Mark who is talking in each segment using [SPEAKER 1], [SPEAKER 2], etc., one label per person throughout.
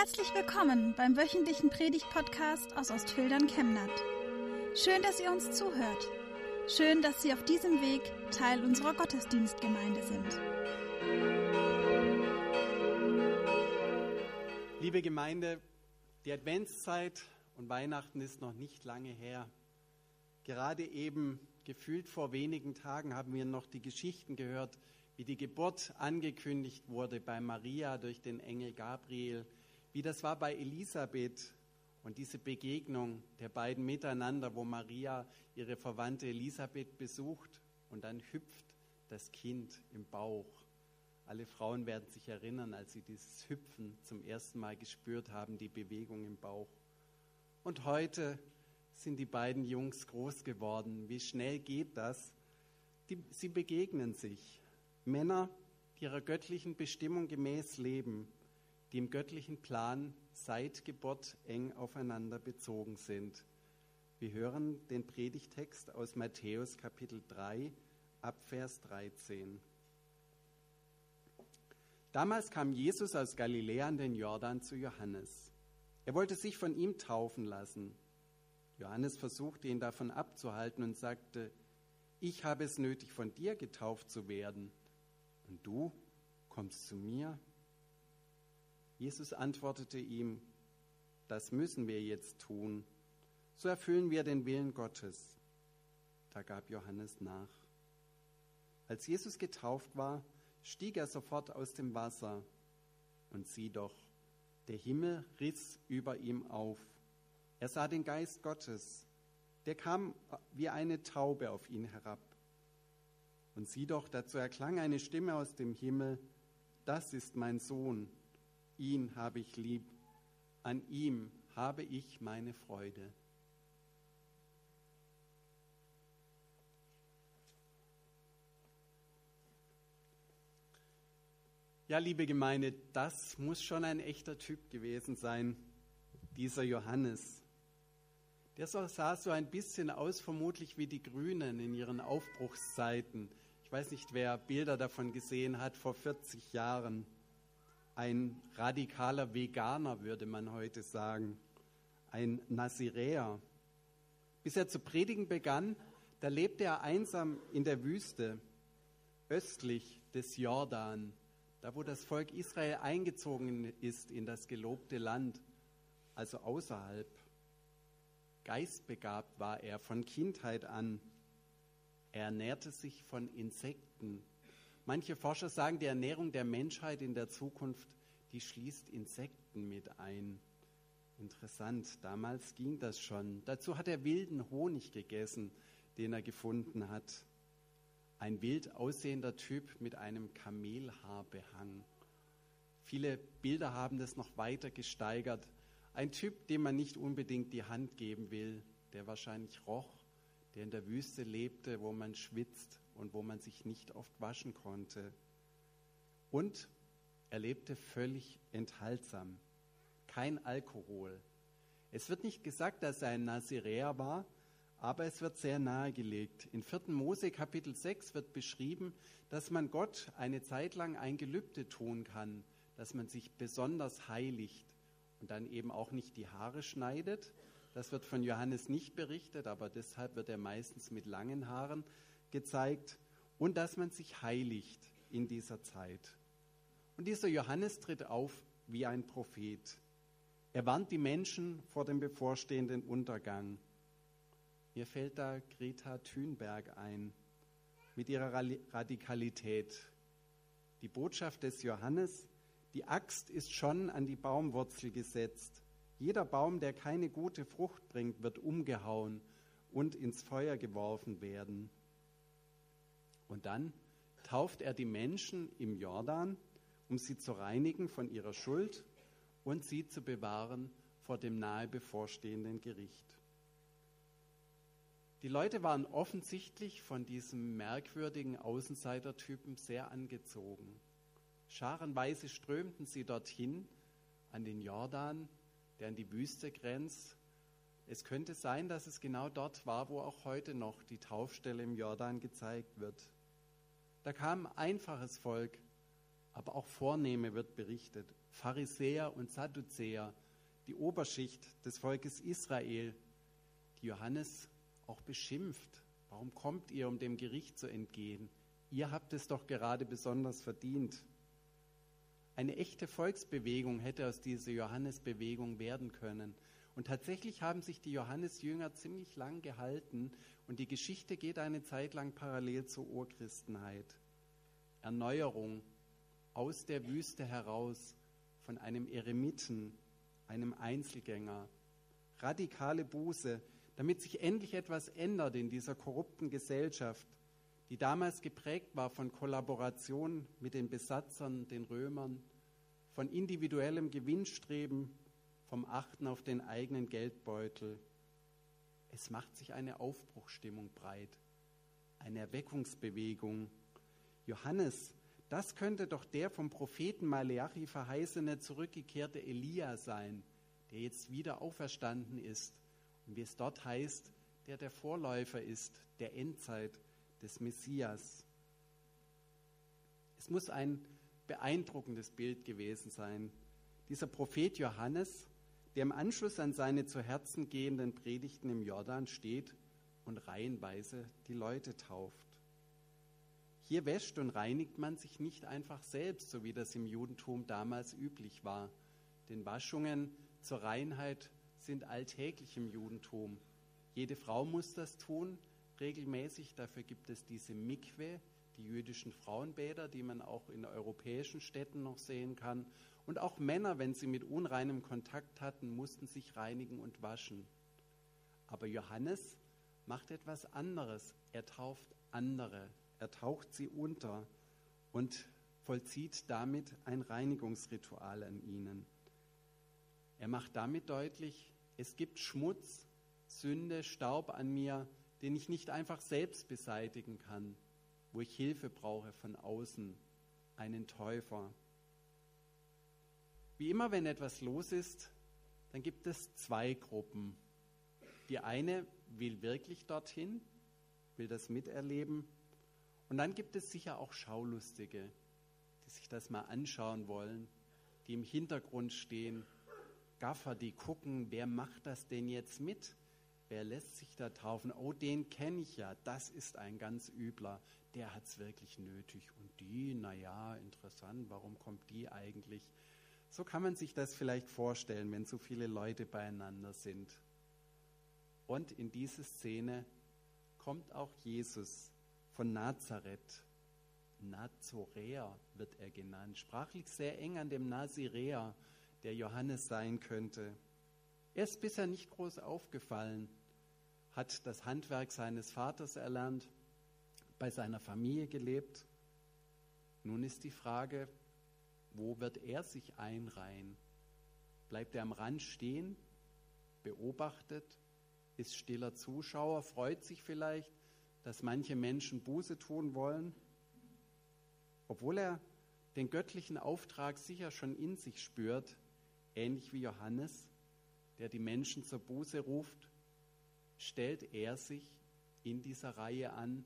[SPEAKER 1] Herzlich willkommen beim wöchentlichen Predigt-Podcast aus Ostfildern Chemnat. Schön, dass ihr uns zuhört. Schön, dass Sie auf diesem Weg Teil unserer Gottesdienstgemeinde sind.
[SPEAKER 2] Liebe Gemeinde, die Adventszeit und Weihnachten ist noch nicht lange her. Gerade eben, gefühlt vor wenigen Tagen, haben wir noch die Geschichten gehört, wie die Geburt angekündigt wurde bei Maria durch den Engel Gabriel, wie das war bei Elisabeth und diese Begegnung der beiden miteinander, wo Maria ihre Verwandte Elisabeth besucht und dann hüpft das Kind im Bauch. Alle Frauen werden sich erinnern, als sie dieses Hüpfen zum ersten Mal gespürt haben, die Bewegung im Bauch. Und heute sind die beiden Jungs groß geworden. Wie schnell geht das? Die, sie begegnen sich. Männer, die ihrer göttlichen Bestimmung gemäß leben, die im göttlichen Plan seit Geburt eng aufeinander bezogen sind. Wir hören den Predigtext aus Matthäus Kapitel 3 ab Vers 13. Damals kam Jesus aus Galiläa an den Jordan zu Johannes. Er wollte sich von ihm taufen lassen. Johannes versuchte ihn davon abzuhalten und sagte, ich habe es nötig, von dir getauft zu werden und du kommst zu mir? Jesus antwortete ihm, das müssen wir jetzt tun, so erfüllen wir den Willen Gottes. Da gab Johannes nach. Als Jesus getauft war, stieg er sofort aus dem Wasser. Und sieh doch, der Himmel riss über ihm auf. Er sah den Geist Gottes, der kam wie eine Taube auf ihn herab. Und sieh doch, dazu erklang eine Stimme aus dem Himmel, das ist mein Sohn, ihn habe ich lieb, an ihm habe ich meine Freude. Ja, liebe Gemeinde, das muss schon ein echter Typ gewesen sein, dieser Johannes. Der sah so ein bisschen aus, vermutlich wie die Grünen in ihren Aufbruchszeiten. Ich weiß nicht, wer Bilder davon gesehen hat vor 40 Jahren. Ein radikaler Veganer, würde man heute sagen. Ein Naziräer. Bis er zu predigen begann, da lebte er einsam in der Wüste, östlich des Jordan, da wo das Volk Israel eingezogen ist in das gelobte Land, also außerhalb. Geistbegabt war er von Kindheit an. Er ernährte sich von Insekten. Manche Forscher sagen, die Ernährung der Menschheit in der Zukunft, die schließt Insekten mit ein. Interessant, damals ging das schon. Dazu hat er wilden Honig gegessen, den er gefunden hat. Ein wild aussehender Typ mit einem Kamelhaarbehang. Viele Bilder haben das noch weiter gesteigert. Ein Typ, dem man nicht unbedingt die Hand geben will, der wahrscheinlich roch der in der Wüste lebte, wo man schwitzt und wo man sich nicht oft waschen konnte. Und er lebte völlig enthaltsam. Kein Alkohol. Es wird nicht gesagt, dass er ein Naziräer war, aber es wird sehr nahegelegt. In 4. Mose Kapitel 6 wird beschrieben, dass man Gott eine Zeit lang ein Gelübde tun kann, dass man sich besonders heiligt und dann eben auch nicht die Haare schneidet, das wird von Johannes nicht berichtet, aber deshalb wird er meistens mit langen Haaren gezeigt. Und dass man sich heiligt in dieser Zeit. Und dieser Johannes tritt auf wie ein Prophet. Er warnt die Menschen vor dem bevorstehenden Untergang. Mir fällt da Greta Thunberg ein mit ihrer Radikalität. Die Botschaft des Johannes, die Axt ist schon an die Baumwurzel gesetzt. Jeder Baum, der keine gute Frucht bringt, wird umgehauen und ins Feuer geworfen werden. Und dann tauft er die Menschen im Jordan, um sie zu reinigen von ihrer Schuld und sie zu bewahren vor dem nahe bevorstehenden Gericht. Die Leute waren offensichtlich von diesem merkwürdigen Außenseitertypen sehr angezogen. Scharenweise strömten sie dorthin an den Jordan, der an die Wüste grenzt. Es könnte sein, dass es genau dort war, wo auch heute noch die Taufstelle im Jordan gezeigt wird. Da kam einfaches Volk, aber auch Vornehme wird berichtet. Pharisäer und Sadduzäer, die Oberschicht des Volkes Israel, die Johannes auch beschimpft. Warum kommt ihr, um dem Gericht zu entgehen? Ihr habt es doch gerade besonders verdient. Eine echte Volksbewegung hätte aus dieser Johannesbewegung werden können. Und tatsächlich haben sich die Johannesjünger ziemlich lang gehalten und die Geschichte geht eine Zeit lang parallel zur Urchristenheit. Erneuerung aus der Wüste heraus von einem Eremiten, einem Einzelgänger, radikale Buße, damit sich endlich etwas ändert in dieser korrupten Gesellschaft, die damals geprägt war von Kollaboration mit den Besatzern, den Römern, von individuellem Gewinnstreben, vom Achten auf den eigenen Geldbeutel. Es macht sich eine Aufbruchstimmung breit, eine Erweckungsbewegung. Johannes, das könnte doch der vom Propheten Maleachi verheißene zurückgekehrte Elia sein, der jetzt wieder auferstanden ist und wie es dort heißt, der der Vorläufer ist der Endzeit des Messias. Es muss ein beeindruckendes Bild gewesen sein. Dieser Prophet Johannes der im Anschluss an seine zu Herzen gehenden Predigten im Jordan steht und reihenweise die Leute tauft. Hier wäscht und reinigt man sich nicht einfach selbst, so wie das im Judentum damals üblich war. Denn Waschungen zur Reinheit sind alltäglich im Judentum. Jede Frau muss das tun, regelmäßig. Dafür gibt es diese Mikwe, die jüdischen Frauenbäder, die man auch in europäischen Städten noch sehen kann. Und auch Männer, wenn sie mit unreinem Kontakt hatten, mussten sich reinigen und waschen. Aber Johannes macht etwas anderes. Er tauft andere. Er taucht sie unter und vollzieht damit ein Reinigungsritual an ihnen. Er macht damit deutlich, es gibt Schmutz, Sünde, Staub an mir, den ich nicht einfach selbst beseitigen kann, wo ich Hilfe brauche von außen, einen Täufer. Wie immer, wenn etwas los ist, dann gibt es zwei Gruppen. Die eine will wirklich dorthin, will das miterleben. Und dann gibt es sicher auch Schaulustige, die sich das mal anschauen wollen, die im Hintergrund stehen. Gaffer, die gucken, wer macht das denn jetzt mit? Wer lässt sich da taufen? Oh, den kenne ich ja, das ist ein ganz übler, der hat es wirklich nötig. Und die, naja, interessant, warum kommt die eigentlich? So kann man sich das vielleicht vorstellen, wenn so viele Leute beieinander sind. Und in diese Szene kommt auch Jesus von Nazareth. Nazoräer wird er genannt, sprachlich sehr eng an dem Naziräer, der Johannes sein könnte. Er ist bisher nicht groß aufgefallen, hat das Handwerk seines Vaters erlernt, bei seiner Familie gelebt. Nun ist die Frage, wo wird er sich einreihen? Bleibt er am Rand stehen, beobachtet, ist stiller Zuschauer, freut sich vielleicht, dass manche Menschen Buße tun wollen, obwohl er den göttlichen Auftrag sicher schon in sich spürt, ähnlich wie Johannes, der die Menschen zur Buße ruft, stellt er sich in dieser Reihe an,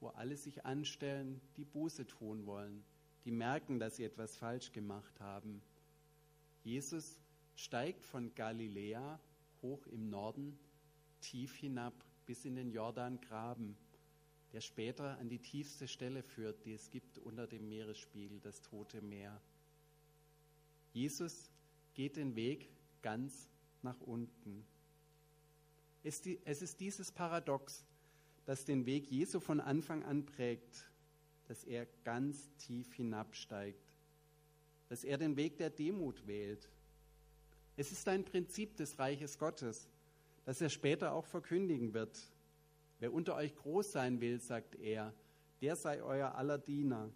[SPEAKER 2] wo alle sich anstellen, die Buße tun wollen die merken, dass sie etwas falsch gemacht haben. Jesus steigt von Galiläa hoch im Norden tief hinab bis in den Jordangraben, der später an die tiefste Stelle führt, die es gibt unter dem Meeresspiegel, das Tote Meer. Jesus geht den Weg ganz nach unten. Es ist dieses Paradox, das den Weg Jesu von Anfang an prägt dass er ganz tief hinabsteigt, dass er den Weg der Demut wählt. Es ist ein Prinzip des Reiches Gottes, das er später auch verkündigen wird. Wer unter euch groß sein will, sagt er, der sei euer aller Diener.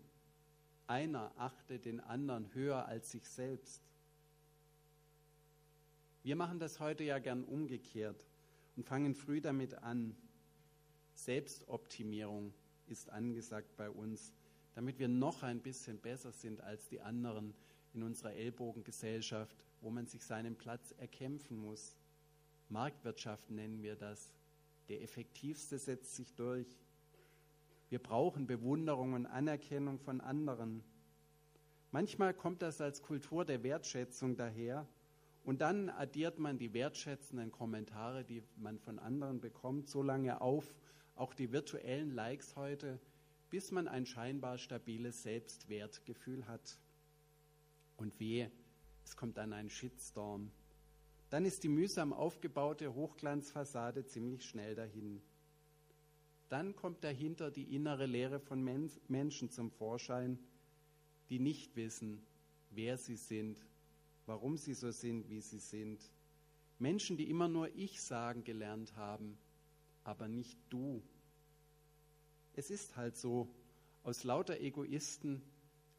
[SPEAKER 2] Einer achte den anderen höher als sich selbst. Wir machen das heute ja gern umgekehrt und fangen früh damit an. Selbstoptimierung ist angesagt bei uns, damit wir noch ein bisschen besser sind als die anderen in unserer Ellbogengesellschaft, wo man sich seinen Platz erkämpfen muss. Marktwirtschaft nennen wir das. Der effektivste setzt sich durch. Wir brauchen Bewunderung und Anerkennung von anderen. Manchmal kommt das als Kultur der Wertschätzung daher und dann addiert man die wertschätzenden Kommentare, die man von anderen bekommt, so lange auf, auch die virtuellen Likes heute, bis man ein scheinbar stabiles Selbstwertgefühl hat. Und wehe, es kommt dann ein Shitstorm. Dann ist die mühsam aufgebaute Hochglanzfassade ziemlich schnell dahin. Dann kommt dahinter die innere Lehre von Menschen zum Vorschein, die nicht wissen, wer sie sind, warum sie so sind, wie sie sind. Menschen, die immer nur ich sagen gelernt haben, aber nicht du. Es ist halt so, aus lauter Egoisten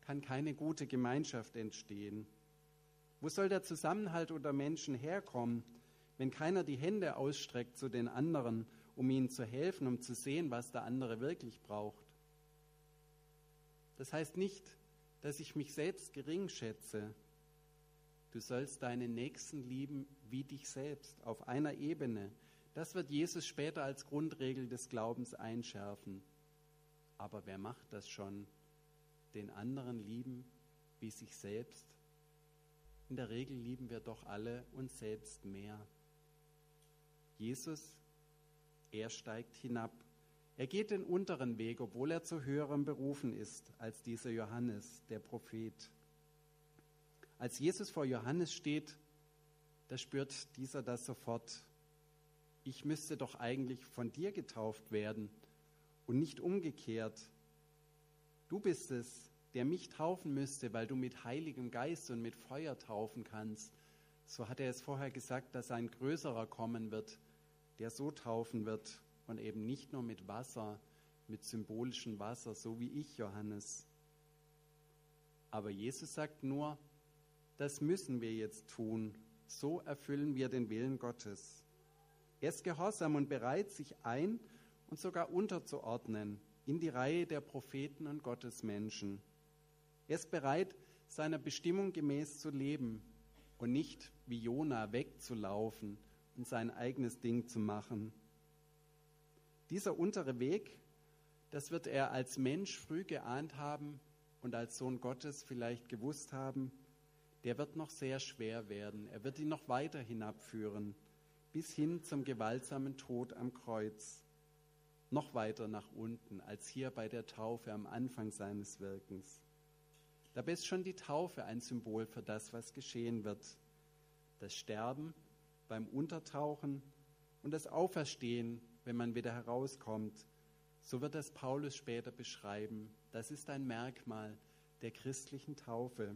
[SPEAKER 2] kann keine gute Gemeinschaft entstehen. Wo soll der Zusammenhalt unter Menschen herkommen, wenn keiner die Hände ausstreckt zu den anderen, um ihnen zu helfen, um zu sehen, was der andere wirklich braucht? Das heißt nicht, dass ich mich selbst gering schätze. Du sollst deinen Nächsten lieben wie dich selbst, auf einer Ebene. Das wird Jesus später als Grundregel des Glaubens einschärfen. Aber wer macht das schon? Den anderen lieben wie sich selbst? In der Regel lieben wir doch alle uns selbst mehr. Jesus, er steigt hinab er geht den unteren Weg, obwohl er zu höherem berufen ist als dieser Johannes, der Prophet. Als Jesus vor Johannes steht, da spürt dieser das sofort. Ich müsste doch eigentlich von dir getauft werden und nicht umgekehrt. Du bist es, der mich taufen müsste, weil du mit Heiligem Geist und mit Feuer taufen kannst. So hat er es vorher gesagt, dass ein Größerer kommen wird, der so taufen wird und eben nicht nur mit Wasser, mit symbolischem Wasser, so wie ich, Johannes. Aber Jesus sagt nur, das müssen wir jetzt tun, so erfüllen wir den Willen Gottes. Er ist gehorsam und bereit, sich ein und sogar unterzuordnen in die Reihe der Propheten und Gottesmenschen. Er ist bereit, seiner Bestimmung gemäß zu leben und nicht wie Jona wegzulaufen und sein eigenes Ding zu machen. Dieser untere Weg, das wird er als Mensch früh geahnt haben und als Sohn Gottes vielleicht gewusst haben, der wird noch sehr schwer werden. Er wird ihn noch weiter hinabführen, bis hin zum gewaltsamen Tod am Kreuz. Noch weiter nach unten als hier bei der Taufe am Anfang seines Wirkens. Dabei ist schon die Taufe ein Symbol für das, was geschehen wird. Das Sterben beim Untertauchen und das Auferstehen wenn man wieder herauskommt. So wird es Paulus später beschreiben. Das ist ein Merkmal der christlichen Taufe.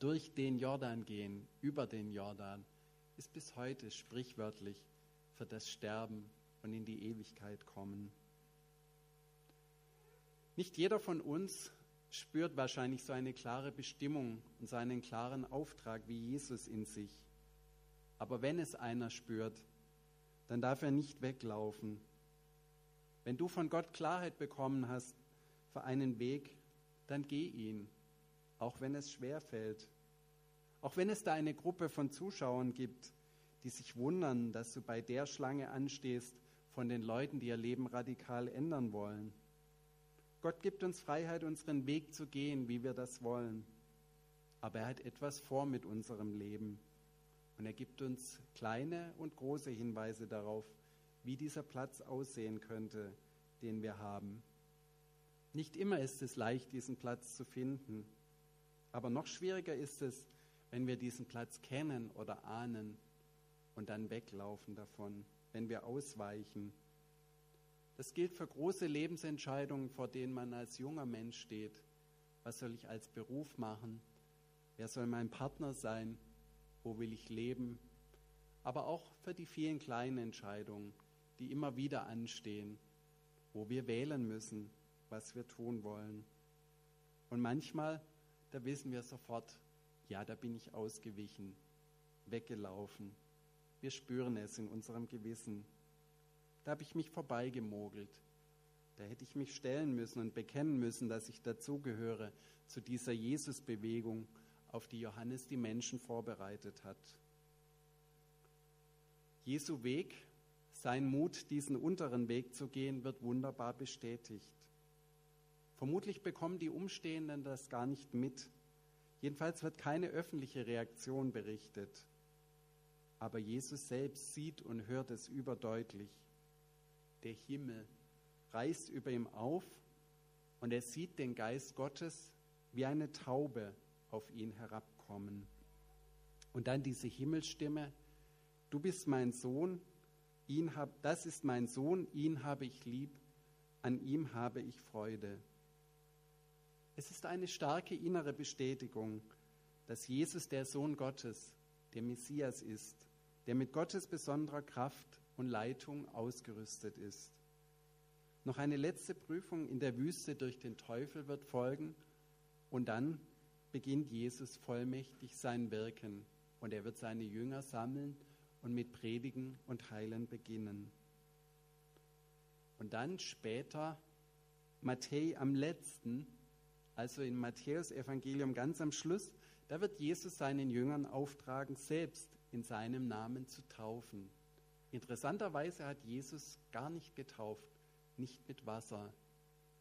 [SPEAKER 2] Durch den Jordan gehen, über den Jordan, ist bis heute sprichwörtlich für das Sterben und in die Ewigkeit kommen. Nicht jeder von uns spürt wahrscheinlich so eine klare Bestimmung und seinen klaren Auftrag wie Jesus in sich. Aber wenn es einer spürt, dann darf er nicht weglaufen. Wenn du von Gott Klarheit bekommen hast für einen Weg, dann geh ihn, auch wenn es schwer fällt. Auch wenn es da eine Gruppe von Zuschauern gibt, die sich wundern, dass du bei der Schlange anstehst von den Leuten, die ihr Leben radikal ändern wollen. Gott gibt uns Freiheit, unseren Weg zu gehen, wie wir das wollen. Aber er hat etwas vor mit unserem Leben. Und er gibt uns kleine und große Hinweise darauf, wie dieser Platz aussehen könnte, den wir haben. Nicht immer ist es leicht, diesen Platz zu finden, aber noch schwieriger ist es, wenn wir diesen Platz kennen oder ahnen und dann weglaufen davon, wenn wir ausweichen. Das gilt für große Lebensentscheidungen, vor denen man als junger Mensch steht. Was soll ich als Beruf machen? Wer soll mein Partner sein? wo will ich leben, aber auch für die vielen kleinen Entscheidungen, die immer wieder anstehen, wo wir wählen müssen, was wir tun wollen. Und manchmal, da wissen wir sofort, ja, da bin ich ausgewichen, weggelaufen. Wir spüren es in unserem Gewissen. Da habe ich mich vorbeigemogelt. Da hätte ich mich stellen müssen und bekennen müssen, dass ich dazugehöre zu dieser Jesus-Bewegung auf die Johannes die Menschen vorbereitet hat. Jesu Weg, sein Mut, diesen unteren Weg zu gehen, wird wunderbar bestätigt. Vermutlich bekommen die Umstehenden das gar nicht mit. Jedenfalls wird keine öffentliche Reaktion berichtet. Aber Jesus selbst sieht und hört es überdeutlich. Der Himmel reißt über ihm auf und er sieht den Geist Gottes wie eine Taube auf ihn herabkommen. Und dann diese Himmelsstimme, du bist mein Sohn, ihn hab, das ist mein Sohn, ihn habe ich lieb, an ihm habe ich Freude. Es ist eine starke innere Bestätigung, dass Jesus der Sohn Gottes, der Messias ist, der mit Gottes besonderer Kraft und Leitung ausgerüstet ist. Noch eine letzte Prüfung in der Wüste durch den Teufel wird folgen und dann beginnt Jesus vollmächtig sein Wirken und er wird seine Jünger sammeln und mit Predigen und Heilen beginnen. Und dann später Matthäus am letzten, also in Matthäus Evangelium ganz am Schluss, da wird Jesus seinen Jüngern auftragen, selbst in seinem Namen zu taufen. Interessanterweise hat Jesus gar nicht getauft, nicht mit Wasser,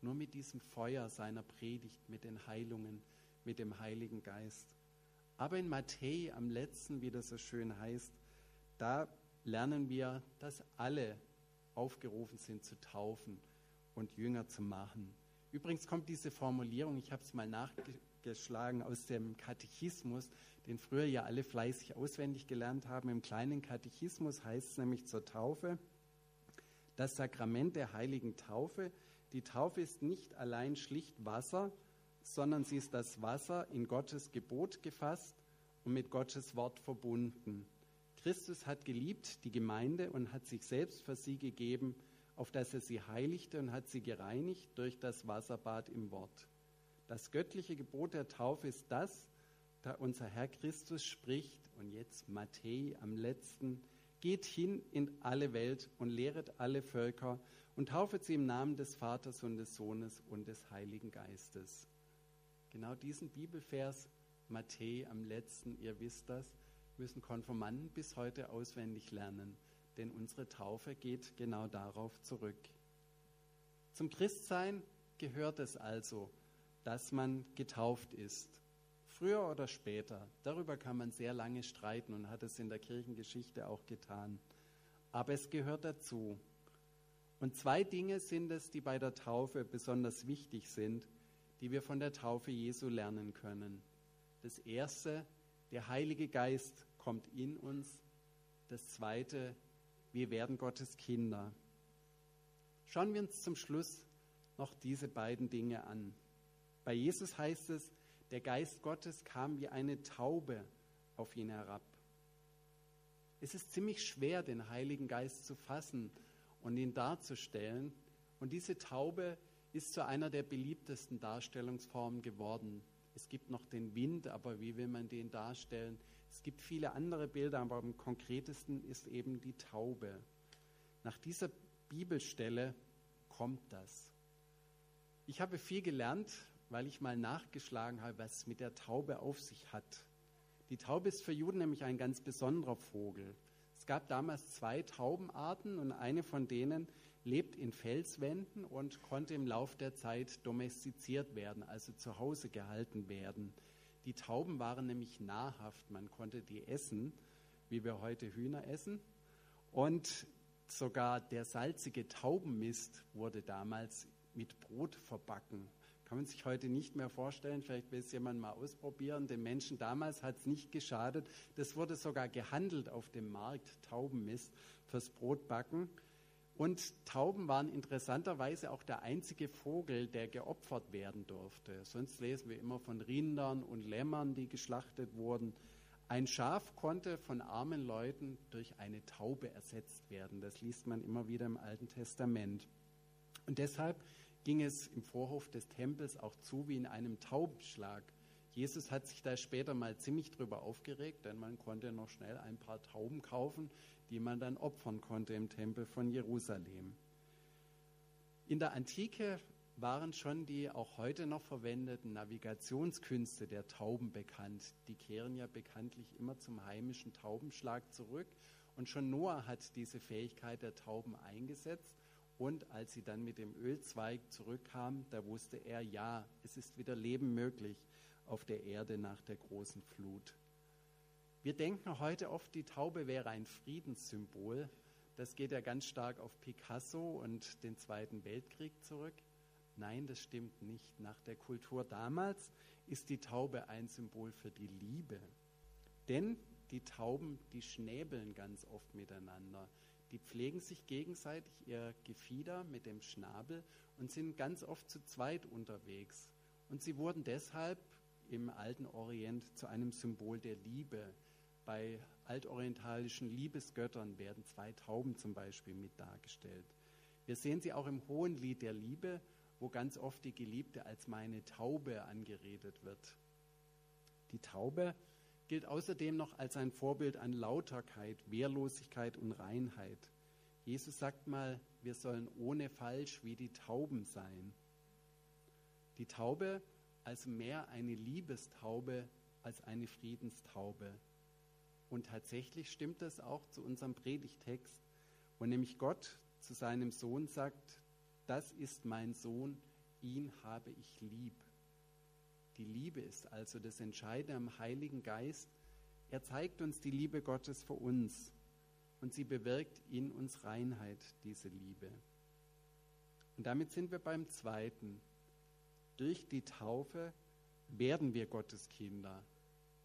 [SPEAKER 2] nur mit diesem Feuer seiner Predigt, mit den Heilungen, mit dem Heiligen Geist. Aber in Matthäus am letzten, wie das so schön heißt, da lernen wir, dass alle aufgerufen sind zu taufen und Jünger zu machen. Übrigens kommt diese Formulierung, ich habe es mal nachgeschlagen, aus dem Katechismus, den früher ja alle fleißig auswendig gelernt haben. Im kleinen Katechismus heißt es nämlich zur Taufe, das Sakrament der heiligen Taufe. Die Taufe ist nicht allein schlicht Wasser, sondern sie ist das Wasser in Gottes Gebot gefasst und mit Gottes Wort verbunden. Christus hat geliebt die Gemeinde und hat sich selbst für sie gegeben, auf dass er sie heiligte und hat sie gereinigt durch das Wasserbad im Wort. Das göttliche Gebot der Taufe ist das, da unser Herr Christus spricht, und jetzt Matthäus am letzten, geht hin in alle Welt und lehret alle Völker und taufet sie im Namen des Vaters und des Sohnes und des Heiligen Geistes. Genau diesen Bibelvers, Matthäus am letzten, ihr wisst das, müssen Konformanten bis heute auswendig lernen, denn unsere Taufe geht genau darauf zurück. Zum Christsein gehört es also, dass man getauft ist. Früher oder später, darüber kann man sehr lange streiten und hat es in der Kirchengeschichte auch getan. Aber es gehört dazu. Und zwei Dinge sind es, die bei der Taufe besonders wichtig sind, die wir von der Taufe Jesu lernen können. Das erste, der Heilige Geist kommt in uns. Das zweite, wir werden Gottes Kinder. Schauen wir uns zum Schluss noch diese beiden Dinge an. Bei Jesus heißt es, der Geist Gottes kam wie eine Taube auf ihn herab. Es ist ziemlich schwer, den Heiligen Geist zu fassen und ihn darzustellen. Und diese Taube ist zu einer der beliebtesten Darstellungsformen geworden. Es gibt noch den Wind, aber wie will man den darstellen? Es gibt viele andere Bilder, aber am konkretesten ist eben die Taube. Nach dieser Bibelstelle kommt das. Ich habe viel gelernt, weil ich mal nachgeschlagen habe, was mit der Taube auf sich hat. Die Taube ist für Juden nämlich ein ganz besonderer Vogel. Es gab damals zwei Taubenarten und eine von denen lebt in Felswänden und konnte im Lauf der Zeit domestiziert werden, also zu Hause gehalten werden. Die Tauben waren nämlich nahrhaft, man konnte die essen, wie wir heute Hühner essen. Und sogar der salzige Taubenmist wurde damals mit Brot verbacken. Kann man sich heute nicht mehr vorstellen, vielleicht will es jemand mal ausprobieren. Den Menschen damals hat es nicht geschadet. Das wurde sogar gehandelt auf dem Markt, Taubenmist fürs Brotbacken. Und Tauben waren interessanterweise auch der einzige Vogel, der geopfert werden durfte. Sonst lesen wir immer von Rindern und Lämmern, die geschlachtet wurden. Ein Schaf konnte von armen Leuten durch eine Taube ersetzt werden. Das liest man immer wieder im Alten Testament. Und deshalb ging es im Vorhof des Tempels auch zu wie in einem Taubenschlag. Jesus hat sich da später mal ziemlich drüber aufgeregt, denn man konnte noch schnell ein paar Tauben kaufen, die man dann opfern konnte im Tempel von Jerusalem. In der Antike waren schon die auch heute noch verwendeten Navigationskünste der Tauben bekannt. Die kehren ja bekanntlich immer zum heimischen Taubenschlag zurück. Und schon Noah hat diese Fähigkeit der Tauben eingesetzt Und als sie dann mit dem Ölzweig zurückkam, da wusste er, ja, es ist wieder Leben möglich auf der Erde nach der großen Flut. Wir denken heute oft, die Taube wäre ein Friedenssymbol. Das geht ja ganz stark auf Picasso und den Zweiten Weltkrieg zurück. Nein, das stimmt nicht. Nach der Kultur damals ist die Taube ein Symbol für die Liebe. Denn die Tauben, die schnäbeln ganz oft miteinander. Die pflegen sich gegenseitig ihr Gefieder mit dem Schnabel und sind ganz oft zu zweit unterwegs. Und sie wurden deshalb im alten Orient zu einem Symbol der Liebe. Bei altorientalischen Liebesgöttern werden zwei Tauben zum Beispiel mit dargestellt. Wir sehen sie auch im Hohen Lied der Liebe, wo ganz oft die Geliebte als meine Taube angeredet wird. Die Taube gilt außerdem noch als ein Vorbild an Lauterkeit, Wehrlosigkeit und Reinheit. Jesus sagt mal, wir sollen ohne Falsch wie die Tauben sein. Die Taube als mehr eine Liebestaube als eine Friedenstaube. Und tatsächlich stimmt das auch zu unserem Predigtext, wo nämlich Gott zu seinem Sohn sagt, das ist mein Sohn, ihn habe ich lieb. Die Liebe ist also das Entscheidende am Heiligen Geist. Er zeigt uns die Liebe Gottes für uns und sie bewirkt in uns Reinheit, diese Liebe. Und damit sind wir beim zweiten. Durch die Taufe werden wir Gottes Kinder,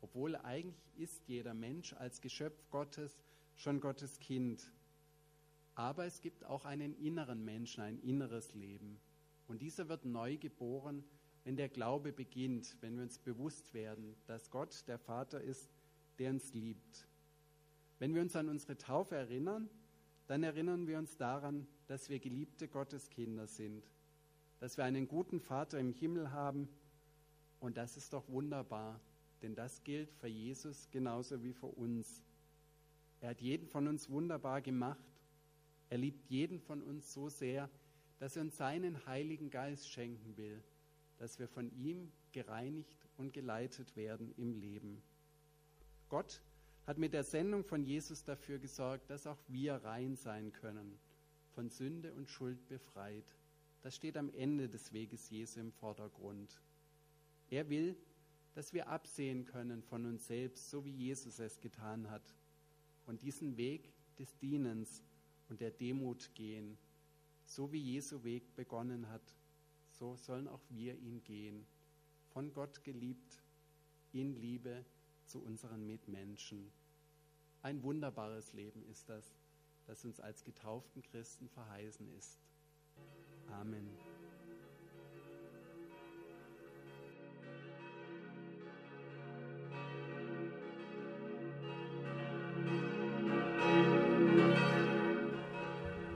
[SPEAKER 2] obwohl eigentlich ist jeder Mensch als Geschöpf Gottes schon Gottes Kind. Aber es gibt auch einen inneren Menschen, ein inneres Leben. Und dieser wird neu geboren wenn der Glaube beginnt, wenn wir uns bewusst werden, dass Gott der Vater ist, der uns liebt. Wenn wir uns an unsere Taufe erinnern, dann erinnern wir uns daran, dass wir geliebte Gotteskinder sind, dass wir einen guten Vater im Himmel haben und das ist doch wunderbar, denn das gilt für Jesus genauso wie für uns. Er hat jeden von uns wunderbar gemacht. Er liebt jeden von uns so sehr, dass er uns seinen Heiligen Geist schenken will dass wir von ihm gereinigt und geleitet werden im Leben. Gott hat mit der Sendung von Jesus dafür gesorgt, dass auch wir rein sein können, von Sünde und Schuld befreit. Das steht am Ende des Weges Jesu im Vordergrund. Er will, dass wir absehen können von uns selbst, so wie Jesus es getan hat, und diesen Weg des Dienens und der Demut gehen, so wie Jesu Weg begonnen hat so sollen auch wir ihn gehen, von Gott geliebt, in Liebe zu unseren Mitmenschen. Ein wunderbares Leben ist das, das uns als getauften Christen verheißen ist. Amen.